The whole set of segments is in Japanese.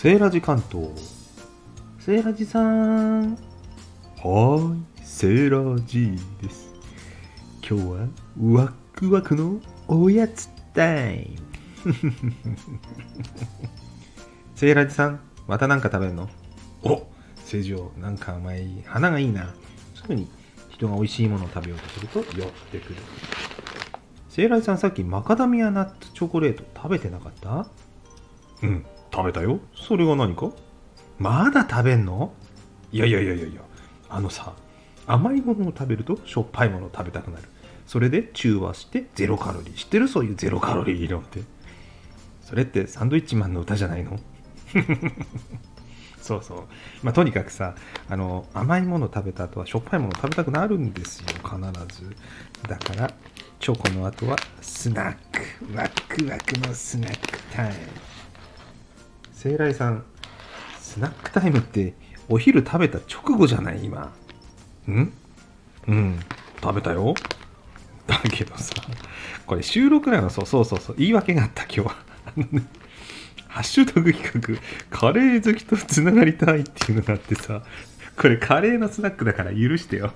セーラジ関東。セーラジさん。はーいセーラジです。今日はワクワクのおやつタイム。セーラジさんまた何か食べるの？お成城なんか甘い花がいいな。すぐに人が美味しいものを食べようとすると寄ってくる。セーラジさんさっきマカダミアナッツチョコレート食べてなかった？うん食べたよ。それが何か？まだ食べんの？いやいやいやいやいや。あのさ甘いものを食べるとしょっぱいものを食べたくなる。それで中和してゼロカロリー。知ってる？そういうゼロカロリー理論って。それってサンドイッチマンの歌じゃないの？そうそう。まあとにかくさあの甘いもの食べた後はしょっぱいもの食べたくなるんですよ。必ず。だからチョコの後はスナック。ワクワクのスナックタイム。聖来さんスナックタイムってお昼食べた直後じゃない？今。ん？うん。食べたよ。だけどさこれ収録なの？そうそうそうそう。言い訳があった今日は。ハッシュタグ企画。カレー好きとつながりたいっていうのがあってさ。これカレーのスナックだから許してよ。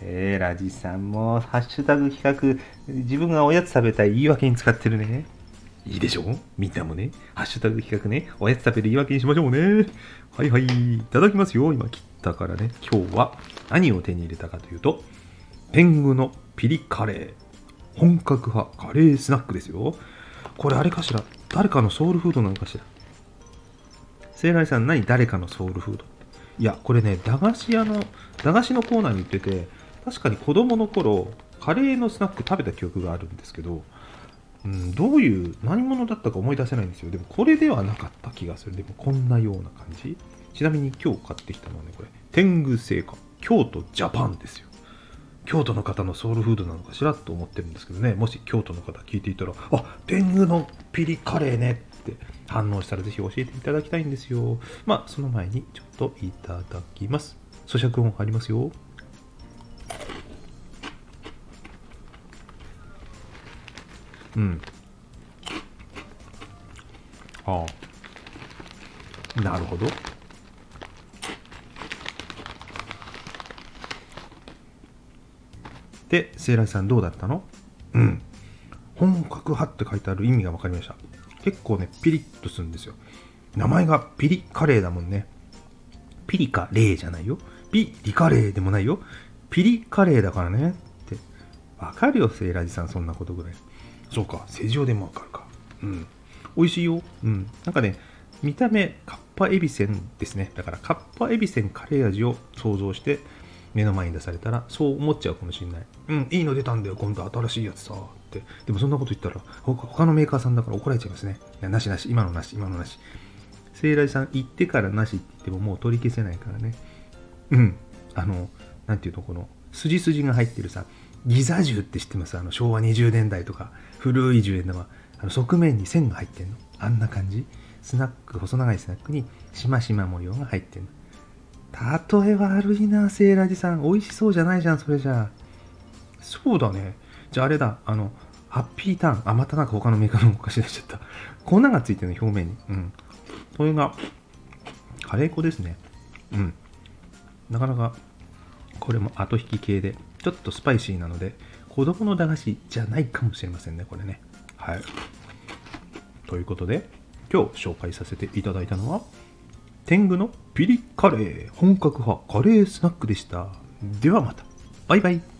セーラジさんもハッシュタグ企画。自分がおやつ食べたい言い訳に使ってるね。いいでしょ？みんなもね、ハッシュタグ企画ね、おやつ食べる言い訳にしましょうね。はいはい、いただきますよ。今切ったからね、今日は何を手に入れたかというと、天狗のピリカレー。本格派カレースナックですよ。これあれかしら？誰かのソウルフードなのかしら？聖来さん何誰かのソウルフード？いや、これね、駄菓子屋の、駄菓子のコーナーに売ってて、確かに子供の頃、カレーのスナック食べた記憶があるんですけど、うん、どういう何者だったか思い出せないんですよ。でもこれではなかった気がする。でもこんなような感じ。ちなみに今日買ってきたのはね、これ、天狗製菓、京都ジャパンですよ。京都の方のソウルフードなのかしら？と思ってるんですけどね、もし京都の方聞いていたら、あ天狗のピリカレーねって反応したらぜひ教えていただきたいんですよ。まあ、その前にちょっといただきます。咀嚼音ありますよ。うん。ああ。なるほど。で、セイライさんどうだったの？うん。本格派って書いてある意味が分かりました。結構ね、ピリッとするんですよ。名前がピリカレーだもんね。ピリカレーじゃないよ。ピリカレーでもないよ。ピリカレーだからね。って。わかるよ、セイラジさん、そんなことぐらい。そうか、世情でもわかるか。うん。美味しいよ。うん。なんかね、見た目、カッパエビせんですね。だから、カッパエビせんカレー味を想像して、目の前に出されたら、そう思っちゃうかもしれない。うん、いいの出たんだよ、今度新しいやつさ。って。でもそんなこと言ったら、他のメーカーさんだから怒られちゃいますね。いや、なしなし、今のなし、今のなし。聖来さん、言ってからなしって言ってももう取り消せないからね。うん。あの、なんていうと、この、筋筋が入ってるさ、ギザ銃って知ってます？あの昭和20年代とか古い10円玉。あの側面に線が入ってんの。あんな感じ。スナック細長いスナックにしましま模様が入ってんの。例え悪いなセーラジさん。美味しそうじゃないじゃんそれじゃ。あそうだね。じゃああれだ。あのハッピーターン。あまたなんか他のメーカーのお菓子出しちゃった。粉がついてるの表面に。うん。それがカレー粉ですね。うん。なかなかこれも後引き系で。ちょっとスパイシーなので、子供の駄菓子じゃないかもしれませんね、これね。はい。ということで、今日紹介させていただいたのは、天狗のピリカレー本格派カレースナックでした。ではまた。バイバイ。